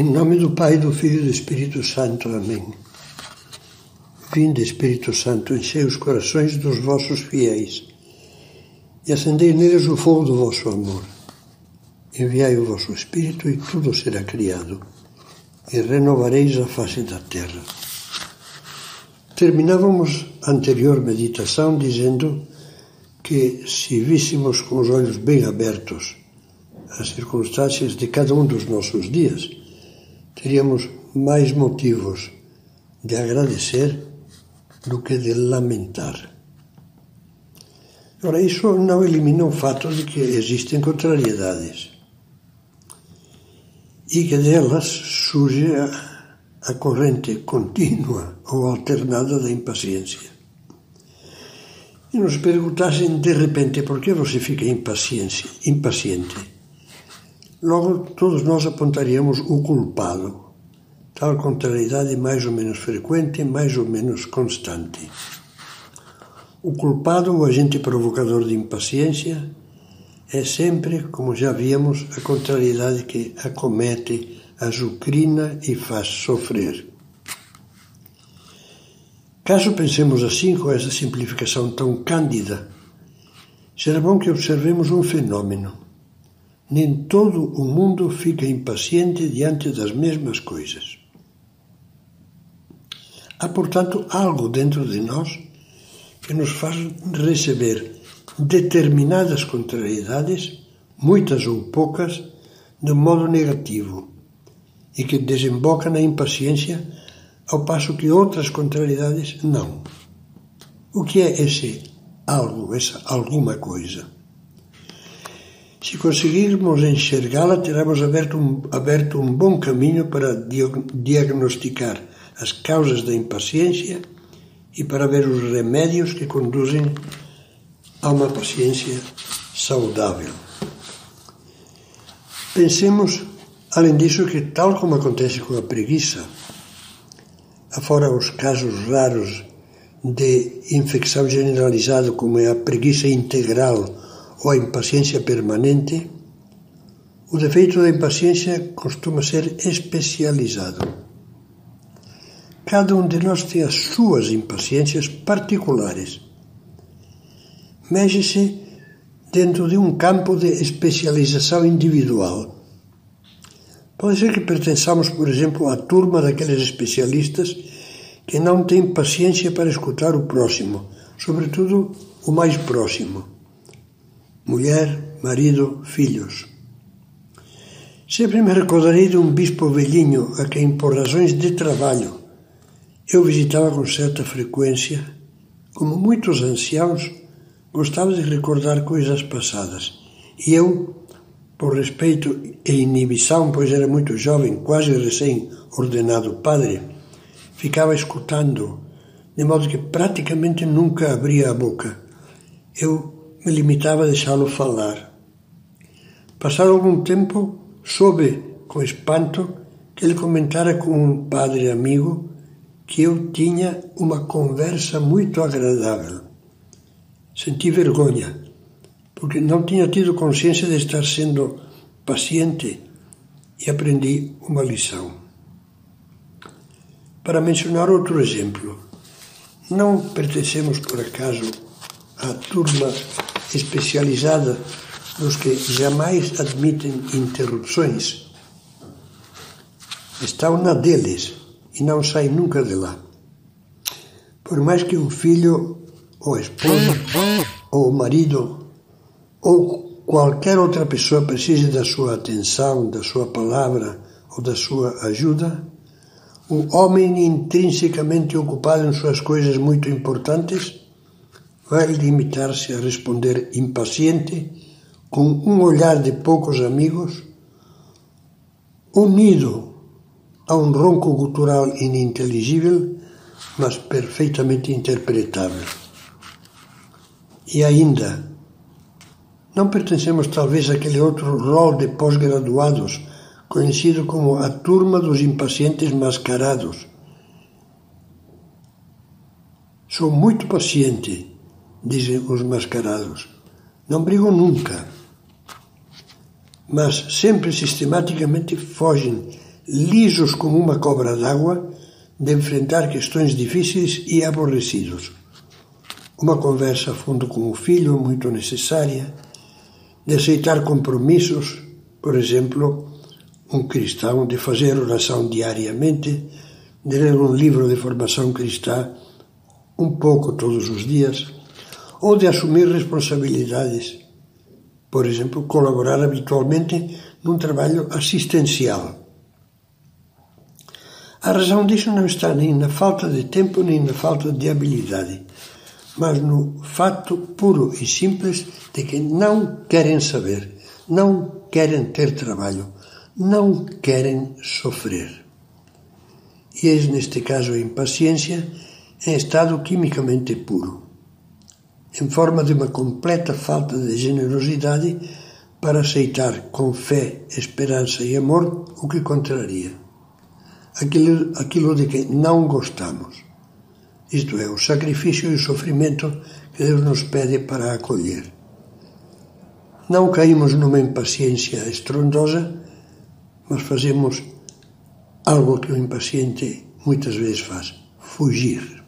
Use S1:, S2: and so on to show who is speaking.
S1: Em nome do Pai, do Filho e do Espírito Santo. Amém. Vinde, Espírito Santo, enchei os corações dos vossos fiéis e acendei neles o fogo do vosso amor. Enviai o vosso Espírito e tudo será criado, e renovareis a face da terra. Terminávamos a anterior meditação dizendo que, se víssemos com os olhos bem abertos as circunstâncias de cada um dos nossos dias, teríamos mais motivos de agradecer do que de lamentar. Ora, isso não elimina o fato de que existem contrariedades e que delas surge a, a corrente contínua ou alternada da impaciência. E nos perguntassem de repente por que você fica impaciente, impaciente Logo, todos nós apontaríamos o culpado. Tal contrariedade mais ou menos frequente, mais ou menos constante. O culpado, o agente provocador de impaciência, é sempre, como já vimos, a contrariedade que acomete, azucrina e faz sofrer. Caso pensemos assim, com essa simplificação tão cândida, será bom que observemos um fenômeno nem todo o mundo fica impaciente diante das mesmas coisas. Há, portanto, algo dentro de nós que nos faz receber determinadas contrariedades, muitas ou poucas, de modo negativo e que desemboca na impaciência, ao passo que outras contrariedades não. O que é esse algo, essa alguma coisa? Se conseguirmos enxergá-la, teremos aberto um, aberto um bom caminho para diagnosticar as causas da impaciência e para ver os remédios que conduzem a uma paciência saudável. Pensemos, além disso, que, tal como acontece com a preguiça, afora os casos raros de infecção generalizada, como é a preguiça integral ou a impaciência permanente, o defeito da impaciência costuma ser especializado. Cada um de nós tem as suas impaciências particulares. Mexe-se dentro de um campo de especialização individual. Pode ser que pertençamos, por exemplo, à turma daqueles especialistas que não têm paciência para escutar o próximo, sobretudo o mais próximo mulher, marido, filhos. Sempre me recordarei de um bispo velhinho a quem, por razões de trabalho, eu visitava com certa frequência. Como muitos anciãos, gostava de recordar coisas passadas. E eu, por respeito e inibição, pois era muito jovem, quase recém-ordenado padre, ficava escutando, de modo que praticamente nunca abria a boca. Eu me limitava a deixá-lo falar. Passado algum tempo, soube com espanto que ele comentara com um padre amigo que eu tinha uma conversa muito agradável. Senti vergonha, porque não tinha tido consciência de estar sendo paciente e aprendi uma lição. Para mencionar outro exemplo, não pertencemos por acaso à turma especializada nos que jamais admitem interrupções. Estão na deles e não saem nunca de lá. Por mais que o filho, ou a esposa, ou o marido, ou qualquer outra pessoa precise da sua atenção, da sua palavra ou da sua ajuda, o homem intrinsecamente ocupado em suas coisas muito importantes vai limitar-se a responder impaciente, com um olhar de poucos amigos, unido a um ronco gutural ininteligível, mas perfeitamente interpretável. E ainda, não pertencemos talvez àquele outro rol de pós-graduados, conhecido como a turma dos impacientes mascarados. Sou muito paciente dizem os mascarados. Não brigam nunca, mas sempre sistematicamente fogem lisos como uma cobra d'água, de enfrentar questões difíceis e aborrecidos. Uma conversa a fundo com o filho, muito necessária, de aceitar compromissos, por exemplo, um cristão, de fazer oração diariamente, de ler um livro de formação cristã um pouco todos os dias, ou de assumir responsabilidades, por exemplo, colaborar habitualmente num trabalho assistencial. A razão disso não está nem na falta de tempo nem na falta de habilidade, mas no fato puro e simples de que não querem saber, não querem ter trabalho, não querem sofrer. E eis neste caso a impaciência em estado quimicamente puro, em forma de uma completa falta de generosidade para aceitar com fé, esperança e amor o que contraria, aquilo, aquilo de que não gostamos, isto é, o sacrifício e o sofrimento que Deus nos pede para acolher. Não caímos numa impaciência estrondosa, mas fazemos algo que o impaciente muitas vezes faz: fugir.